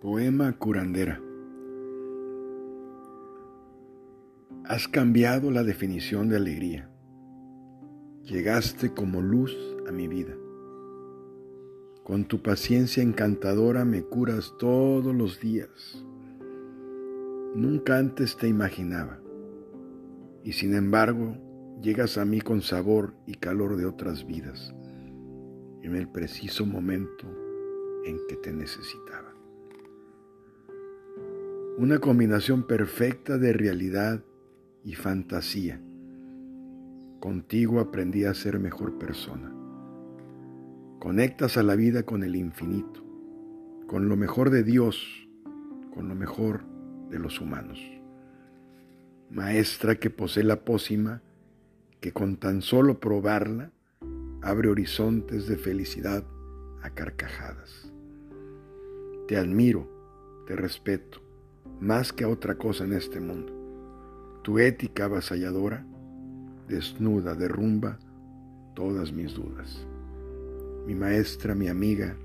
Poema curandera. Has cambiado la definición de alegría. Llegaste como luz a mi vida. Con tu paciencia encantadora me curas todos los días. Nunca antes te imaginaba. Y sin embargo, llegas a mí con sabor y calor de otras vidas, en el preciso momento en que te necesitaba una combinación perfecta de realidad y fantasía. Contigo aprendí a ser mejor persona. Conectas a la vida con el infinito, con lo mejor de Dios, con lo mejor de los humanos. Maestra que posee la pócima, que con tan solo probarla abre horizontes de felicidad a carcajadas. Te admiro, te respeto, más que a otra cosa en este mundo. Tu ética avasalladora, desnuda, derrumba todas mis dudas. Mi maestra, mi amiga.